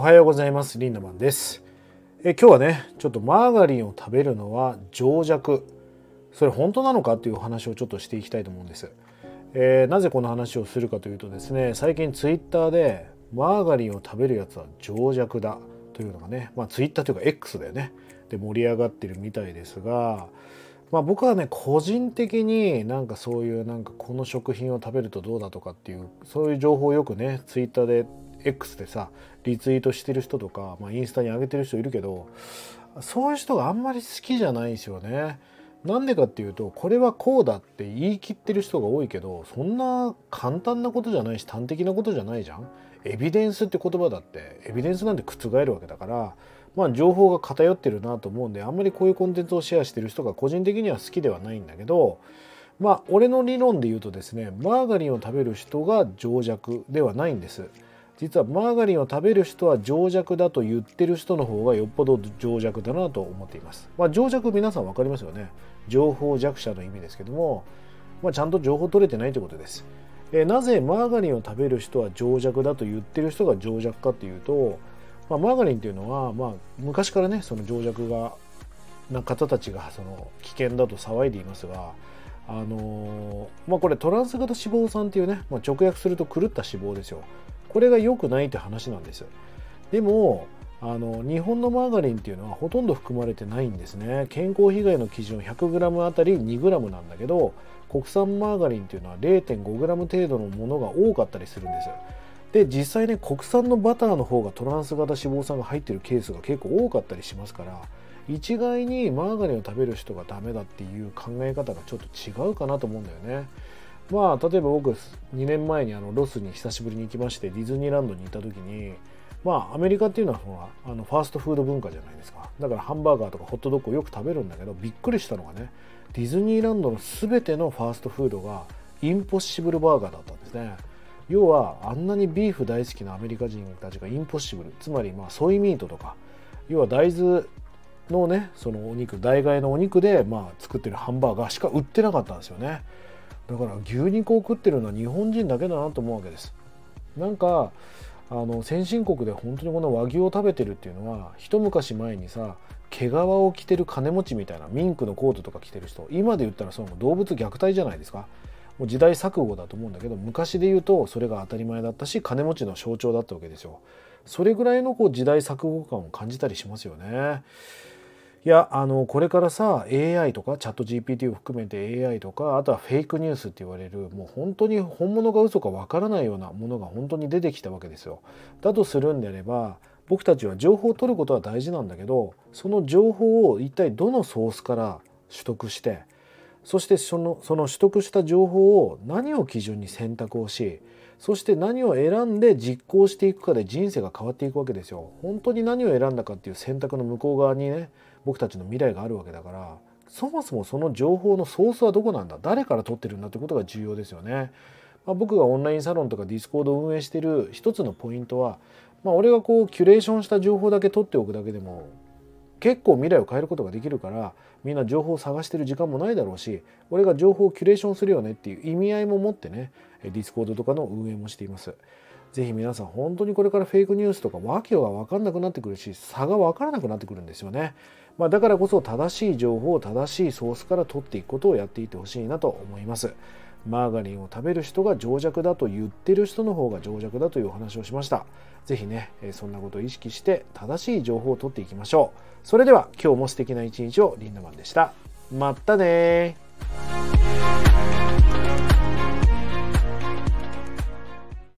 おはようございます。リンダマンです。え今日はねちょっとマーガリンを食べるのは情弱。それ本当なのかっていう話をちょっとしていきたいと思うんです、えー、なぜこの話をするかというとですね最近ツイッターでマーガリンを食べるやつは情弱だというのがねまあツイッターというか X だよね。で盛り上がってるみたいですがまあ、僕はね個人的になんかそういうなんかこの食品を食べるとどうだとかっていうそういう情報をよくねツイッターで X でさリツイートしてる人とか、まあ、インスタに上げてる人いるけどそういう人があんまり好きじゃないんですよね。なんでかっていうとこれはこうだって言い切ってる人が多いけどそんな簡単なことじゃないし端的なことじゃないじゃん。エビデンスって言葉だってエビデンスなんて覆るわけだからまあ情報が偏ってるなと思うんであんまりこういうコンテンツをシェアしてる人が個人的には好きではないんだけどまあ俺の理論で言うとですねマーガリンを食べる人が情弱ではないんです。実はマーガリンを食べる人は情弱だと言ってる人の方がよっぽど情弱だなと思っています。まあ、情弱皆さん分かりますよね。情報弱者の意味ですけども、まあ、ちゃんと情報取れてないということです。えなぜマーガリンを食べる人は情弱だと言ってる人が情弱かというと、まあ、マーガリンっていうのは、まあ、昔からねその情弱がな方たちがその危険だと騒いでいますがあのー、まあこれトランス型脂肪酸っていうね、まあ、直訳すると狂った脂肪ですよこれが良くないって話なんですでもあの日本のマーガリンっていうのはほとんど含まれてないんですね。健康被害の基準 100g あたり 2g なんだけど国産マーガリンっていうのは 0.5g 程度のものが多かったりするんですで実際ね国産のバターの方がトランス型脂肪酸が入ってるケースが結構多かったりしますから一概にマーガリンを食べる人がダメだっていう考え方がちょっと違うかなと思うんだよね。まあ例えば僕2年前にあのロスに久しぶりに行きましてディズニーランドに行った時にまあアメリカっていうのはほらあのファーストフード文化じゃないですか。だからハンバーガーとかホットドッグをよく食べるんだけどびっくりしたのがねディズニーランドの全てのファーストフードがインポッシブルバーガーだったんですね。要はあんなにビーフ大好きなアメリカ人たちがインポッシブル。つまりまあソイミートとか要は大豆のねそのお肉代替えのお肉でまあ作ってるハンバーガーしか売ってなかったんですよね。だから牛肉を食ってるのは日本人だけだなと思うわけです。なんかあの先進国で本当にこの和牛を食べてるっていうのは一昔前にさ毛皮を着てる金持ちみたいなミンクのコートとか着てる人今で言ったらその動物虐待じゃないですか。もう時代錯誤だと思うんだけど昔で言うとそれが当たり前だったし金持ちの象徴だったわけですよ。それぐらいのこう時代錯誤感を感じたりしますよね。いやあのこれからさ AI とかチャット GPT を含めて AI とかあとはフェイクニュースって言われるもう本当に本物が嘘かわからないようなものが本当に出てきたわけですよ。だとするんであれば僕たちは情報を取ることは大事なんだけどその情報を一体どのソースから取得してそしてそのその取得した情報を何を基準に選択をしそして何を選んで実行していくかで人生が変わっていくわけですよ。本当に何を選んだかっていう選択の向こう側にね僕たちの未来があるわけだからそもそもその情報のソースはどこなんだ？誰から取ってるんだってことが重要ですよね。まあ、僕がオンラインサロンとかディスコードを運営している一つのポイントは、まあ、俺がこうキュレーションした情報だけ取っておくだけでも結構未来を変えることができるからみんな情報を探してる時間もないだろうし俺が情報をキュレーションするよねっていう意味合いも持ってねディスコードとかの運営もしています。ぜひ皆さん本当にこれからフェイクニュースとか訳が分かんなくなってくるし差が分からなくなってくるんですよね。まあ、だからこそ正しい情報を正しいソースから取っていくことをやっていってほしいなと思います。マーガリンを食べる人が情弱だと言ってる人の方が情弱だというお話をしました。是非ね、そんなことを意識して正しい情報を取っていきましょう。それでは今日も素敵な一日をリンダマンでした。またね